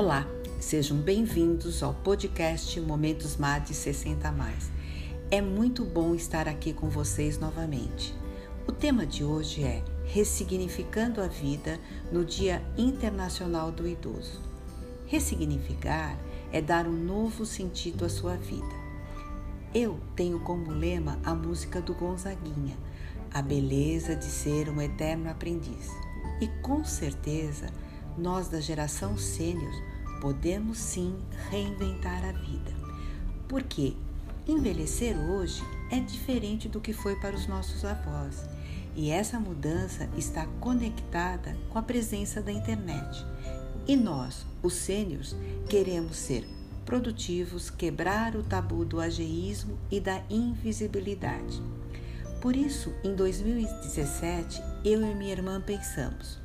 Olá, sejam bem-vindos ao podcast Momentos MAD 60 Mais. É muito bom estar aqui com vocês novamente. O tema de hoje é Ressignificando a Vida no Dia Internacional do Idoso. Ressignificar é dar um novo sentido à sua vida. Eu tenho como lema a música do Gonzaguinha, a beleza de ser um eterno aprendiz. E com certeza, nós da geração sênior podemos sim reinventar a vida. Porque envelhecer hoje é diferente do que foi para os nossos avós. E essa mudança está conectada com a presença da internet. E nós, os sêniors, queremos ser produtivos, quebrar o tabu do ageísmo e da invisibilidade. Por isso, em 2017, eu e minha irmã pensamos: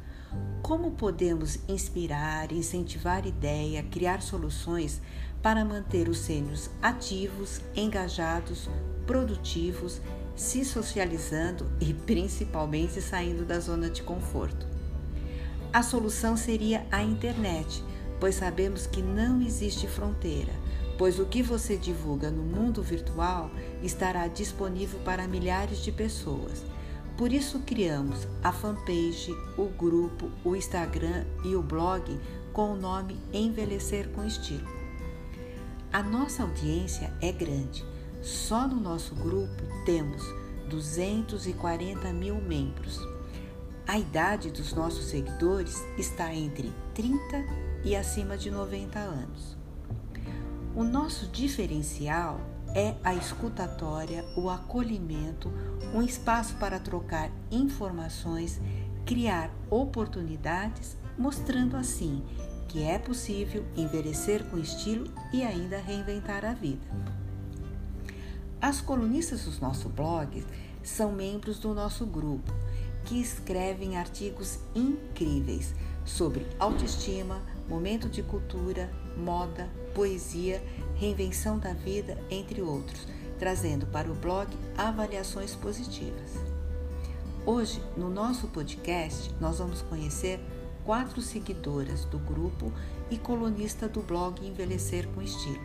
como podemos inspirar, incentivar ideia, criar soluções para manter os sênios ativos, engajados, produtivos, se socializando e principalmente saindo da zona de conforto? A solução seria a internet, pois sabemos que não existe fronteira, pois o que você divulga no mundo virtual estará disponível para milhares de pessoas. Por isso criamos a fanpage, o grupo, o Instagram e o blog com o nome Envelhecer com Estilo. A nossa audiência é grande. Só no nosso grupo temos 240 mil membros. A idade dos nossos seguidores está entre 30 e acima de 90 anos. O nosso diferencial é a escutatória, o acolhimento, um espaço para trocar informações, criar oportunidades, mostrando assim que é possível envelhecer com estilo e ainda reinventar a vida. As colunistas dos nossos blogs são membros do nosso grupo, que escrevem artigos incríveis sobre autoestima, momento de cultura, moda, poesia, reinvenção da vida, entre outros, trazendo para o blog avaliações positivas. Hoje, no nosso podcast, nós vamos conhecer quatro seguidoras do grupo e colunista do blog Envelhecer com Estilo.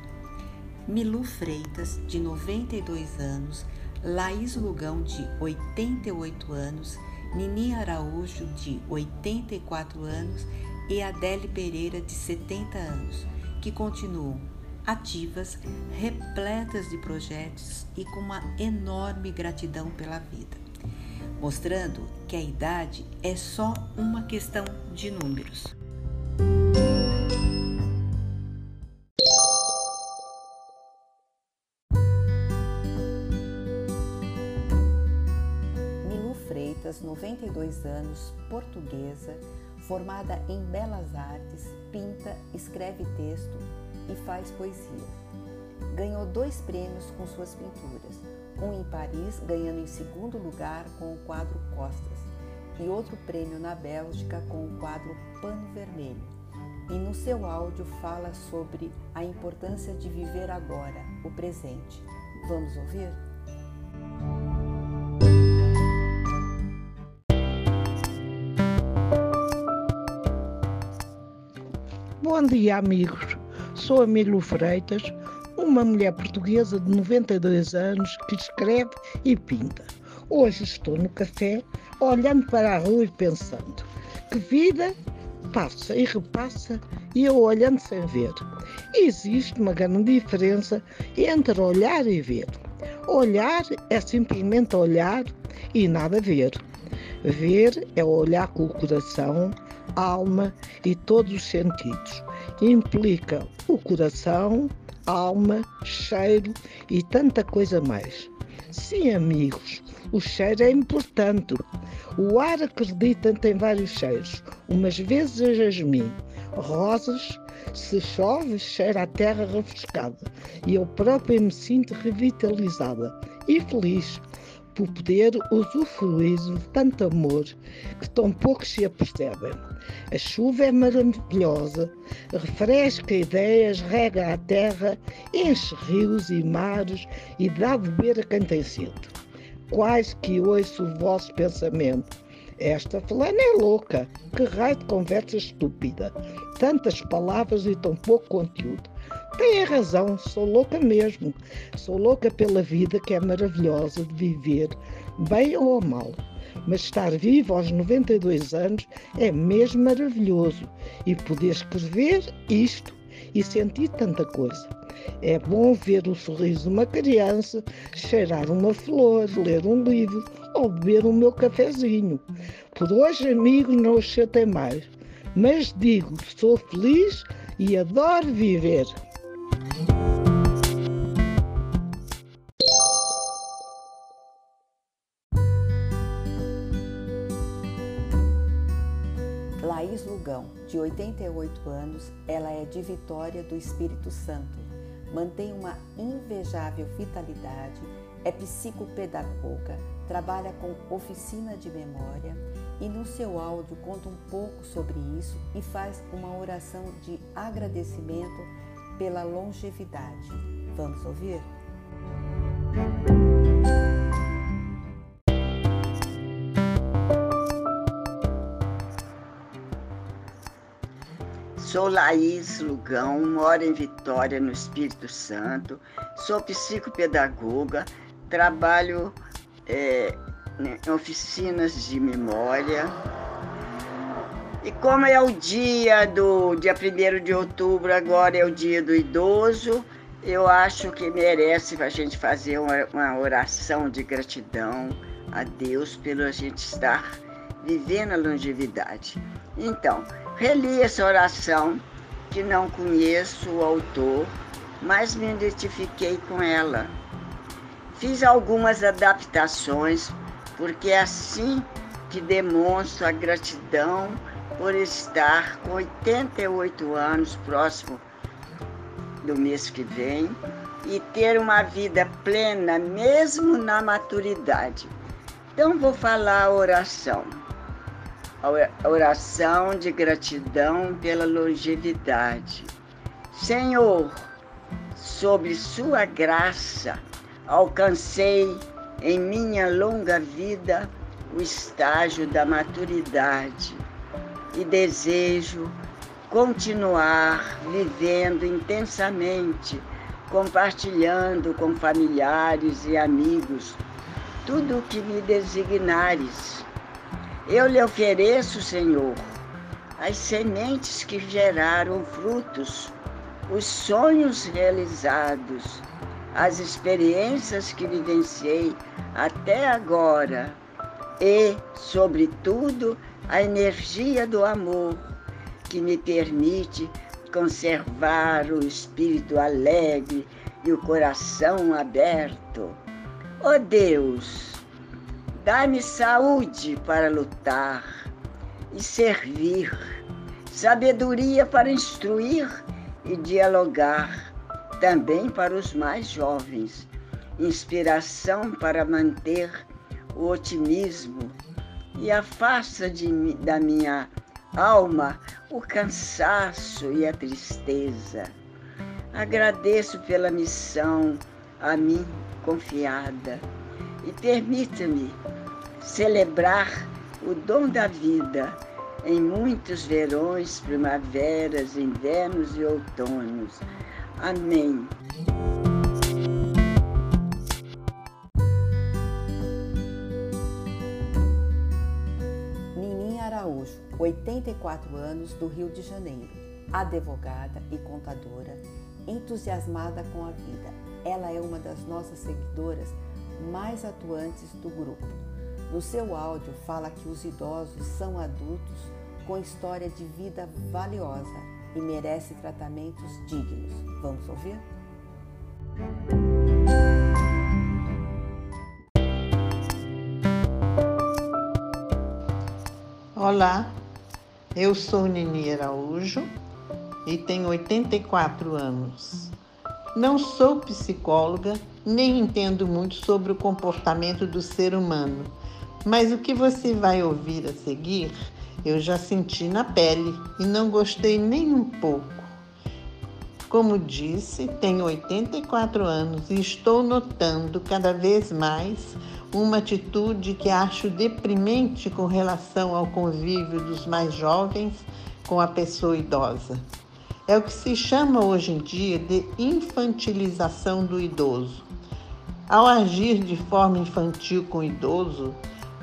Milu Freitas, de 92 anos, Laís Lugão, de 88 anos, Nini Araújo, de 84 anos e Adele Pereira, de 70 anos, que continuam ativas, repletas de projetos e com uma enorme gratidão pela vida, mostrando que a idade é só uma questão de números. Milu Freitas, 92 anos, portuguesa, formada em belas artes, pinta, escreve texto e faz poesia. Ganhou dois prêmios com suas pinturas, um em Paris, ganhando em segundo lugar com o quadro Costas, e outro prêmio na Bélgica com o quadro Pano Vermelho. E no seu áudio fala sobre a importância de viver agora, o presente. Vamos ouvir? Bom dia, amigos. Sou a Freitas, uma mulher portuguesa de 92 anos que escreve e pinta. Hoje estou no café, olhando para a rua e pensando: que vida passa e repassa e eu olhando sem ver. Existe uma grande diferença entre olhar e ver. Olhar é simplesmente olhar e nada ver. Ver é olhar com o coração, alma e todos os sentidos. Implica o coração, alma, cheiro e tanta coisa mais. Sim, amigos, o cheiro é importante. O ar acredita tem vários cheiros. Umas vezes a jasmim, rosas, se chove, cheira a terra refrescada. E eu própria me sinto revitalizada e feliz por poder usufruir de tanto amor que tão poucos se apercebem. A chuva é maravilhosa, refresca ideias, rega a terra, enche rios e mares e dá a beber a quem tem sede. Quase que ouço o vosso pensamento. Esta fulana é louca. Que raio de conversa estúpida. Tantas palavras e tão pouco conteúdo. Tem razão, sou louca mesmo. Sou louca pela vida que é maravilhosa de viver, bem ou mal. Mas estar vivo aos 92 anos é mesmo maravilhoso. E poder escrever isto e sentir tanta coisa. É bom ver o sorriso de uma criança, cheirar uma flor, ler um livro ou beber o meu cafezinho. Por hoje, amigos, não os chatei mais. Mas digo, sou feliz e adoro viver. Laís Lugão, de 88 anos, ela é de Vitória do Espírito Santo. Mantém uma invejável vitalidade, é psicopedagoga, trabalha com oficina de memória e no seu áudio conta um pouco sobre isso e faz uma oração de agradecimento pela longevidade. Vamos ouvir? Sou Laís Lugão, moro em Vitória, no Espírito Santo. Sou psicopedagoga, trabalho é, em oficinas de memória. E como é o dia do dia 1 de outubro, agora é o dia do idoso, eu acho que merece a gente fazer uma, uma oração de gratidão a Deus pelo a gente estar vivendo a longevidade. Então, Reli essa oração, que não conheço o autor, mas me identifiquei com ela. Fiz algumas adaptações, porque é assim que demonstro a gratidão por estar com 88 anos próximo do mês que vem e ter uma vida plena mesmo na maturidade. Então vou falar a oração a oração de gratidão pela longevidade. Senhor, sob Sua graça, alcancei em minha longa vida o estágio da maturidade e desejo continuar vivendo intensamente, compartilhando com familiares e amigos tudo o que me designares. Eu lhe ofereço, Senhor, as sementes que geraram frutos, os sonhos realizados, as experiências que vivenciei até agora e, sobretudo, a energia do amor que me permite conservar o espírito alegre e o coração aberto. Ó oh Deus, Dá-me saúde para lutar e servir, sabedoria para instruir e dialogar, também para os mais jovens, inspiração para manter o otimismo e afasta de, da minha alma o cansaço e a tristeza. Agradeço pela missão a mim confiada e permita-me celebrar o dom da vida em muitos verões, primaveras, invernos e outonos. Amém. 84 anos, do Rio de Janeiro, advogada e contadora, entusiasmada com a vida. Ela é uma das nossas seguidoras mais atuantes do grupo. No seu áudio, fala que os idosos são adultos com história de vida valiosa e merece tratamentos dignos. Vamos ouvir? Olá, eu sou Nini Araújo e tenho 84 anos. Não sou psicóloga, nem entendo muito sobre o comportamento do ser humano mas o que você vai ouvir a seguir, eu já senti na pele e não gostei nem um pouco. Como disse, tenho 84 anos e estou notando cada vez mais uma atitude que acho deprimente com relação ao convívio dos mais jovens com a pessoa idosa. É o que se chama hoje em dia de infantilização do idoso. Ao agir de forma infantil com o idoso,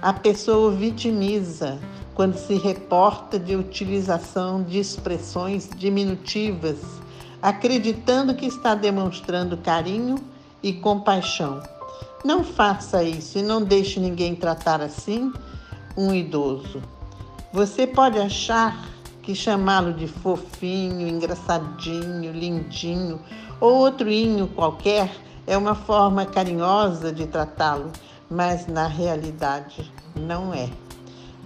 a pessoa o vitimiza quando se reporta de utilização de expressões diminutivas acreditando que está demonstrando carinho e compaixão. Não faça isso e não deixe ninguém tratar assim um idoso. Você pode achar que chamá-lo de fofinho, engraçadinho, lindinho ou outro inho qualquer é uma forma carinhosa de tratá-lo, mas na realidade não é.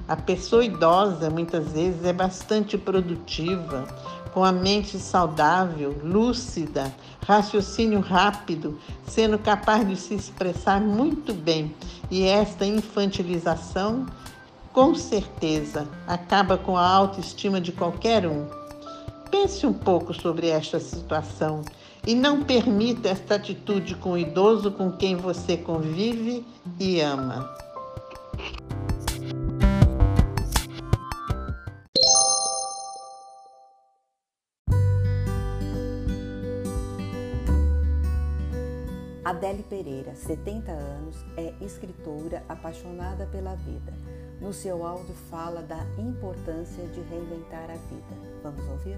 A pessoa idosa muitas vezes é bastante produtiva, com a mente saudável, lúcida, raciocínio rápido, sendo capaz de se expressar muito bem. E esta infantilização, com certeza, acaba com a autoestima de qualquer um. Pense um pouco sobre esta situação e não permita esta atitude com o idoso com quem você convive e ama. Adele Pereira, 70 anos, é escritora apaixonada pela vida. No seu áudio fala da importância de reinventar a vida. Vamos ouvir?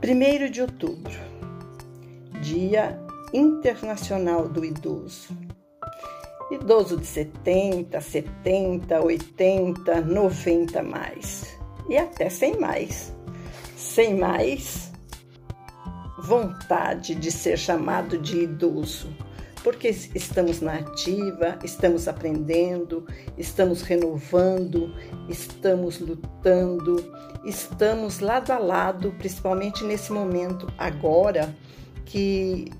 Primeiro de outubro, Dia Internacional do Idoso idoso de 70, 70, 80, 90 mais e até sem mais. Sem mais vontade de ser chamado de idoso, porque estamos na ativa, estamos aprendendo, estamos renovando, estamos lutando, estamos lado a lado, principalmente nesse momento agora que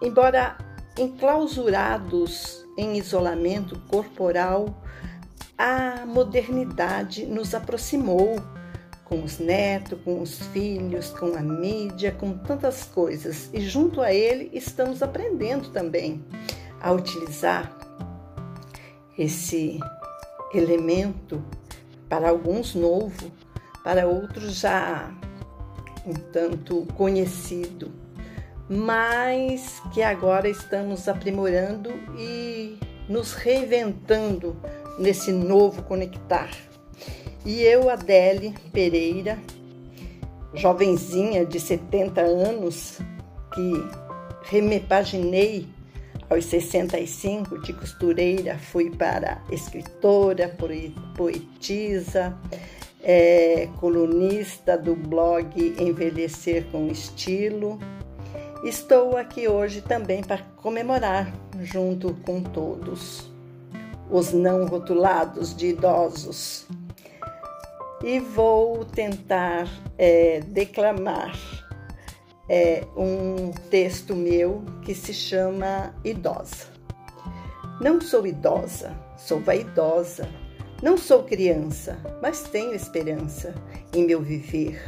embora enclausurados em isolamento corporal, a modernidade nos aproximou com os netos, com os filhos, com a mídia, com tantas coisas. E junto a ele estamos aprendendo também a utilizar esse elemento para alguns novo, para outros já um tanto conhecido mas que agora estamos aprimorando e nos reinventando nesse novo conectar. E eu, Adele Pereira, jovenzinha de 70 anos, que remepaginei aos 65 de costureira, fui para escritora, poetisa, é, colunista do blog Envelhecer com Estilo Estou aqui hoje também para comemorar, junto com todos, os não rotulados de idosos. E vou tentar é, declamar é, um texto meu que se chama Idosa. Não sou idosa, sou vaidosa. Não sou criança, mas tenho esperança em meu viver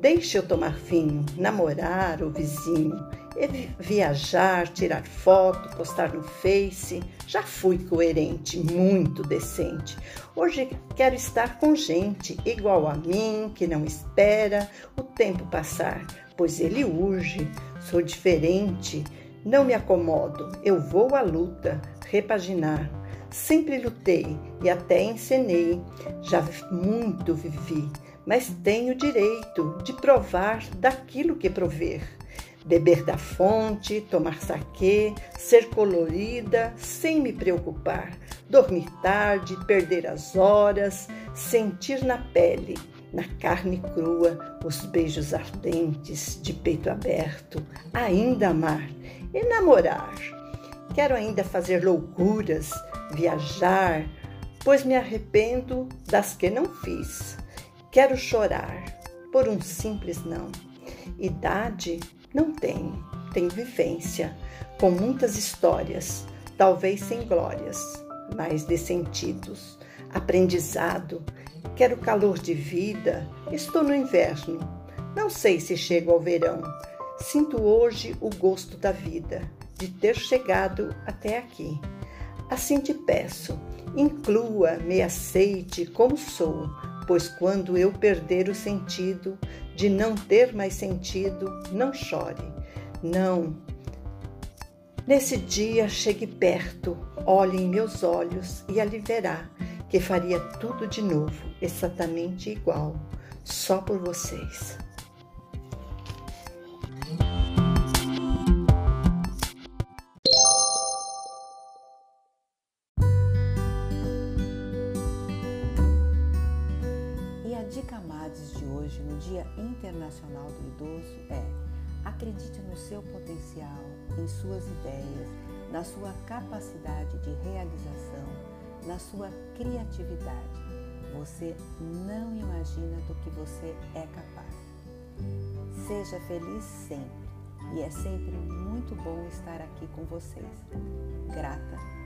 Deixe eu tomar vinho, namorar o vizinho, viajar, tirar foto, postar no Face. Já fui coerente, muito decente. Hoje quero estar com gente igual a mim, que não espera o tempo passar, pois ele urge. Sou diferente, não me acomodo, eu vou à luta, repaginar. Sempre lutei e até encenei, já muito vivi mas tenho direito de provar daquilo que prover. Beber da fonte, tomar saquê, ser colorida sem me preocupar, dormir tarde, perder as horas, sentir na pele, na carne crua, os beijos ardentes de peito aberto, ainda amar e namorar. Quero ainda fazer loucuras, viajar, pois me arrependo das que não fiz. Quero chorar por um simples não. Idade não tenho, tenho vivência, com muitas histórias, talvez sem glórias. mais de sentidos, aprendizado. Quero calor de vida. Estou no inverno. Não sei se chego ao verão. Sinto hoje o gosto da vida, de ter chegado até aqui. Assim te peço, inclua, me aceite como sou, pois quando eu perder o sentido de não ter mais sentido, não chore. Não. Nesse dia chegue perto, olhe em meus olhos e ali verá que faria tudo de novo, exatamente igual, só por vocês. Dica Mades de hoje, no Dia Internacional do Idoso, é acredite no seu potencial, em suas ideias, na sua capacidade de realização, na sua criatividade. Você não imagina do que você é capaz. Seja feliz sempre e é sempre muito bom estar aqui com vocês. Grata.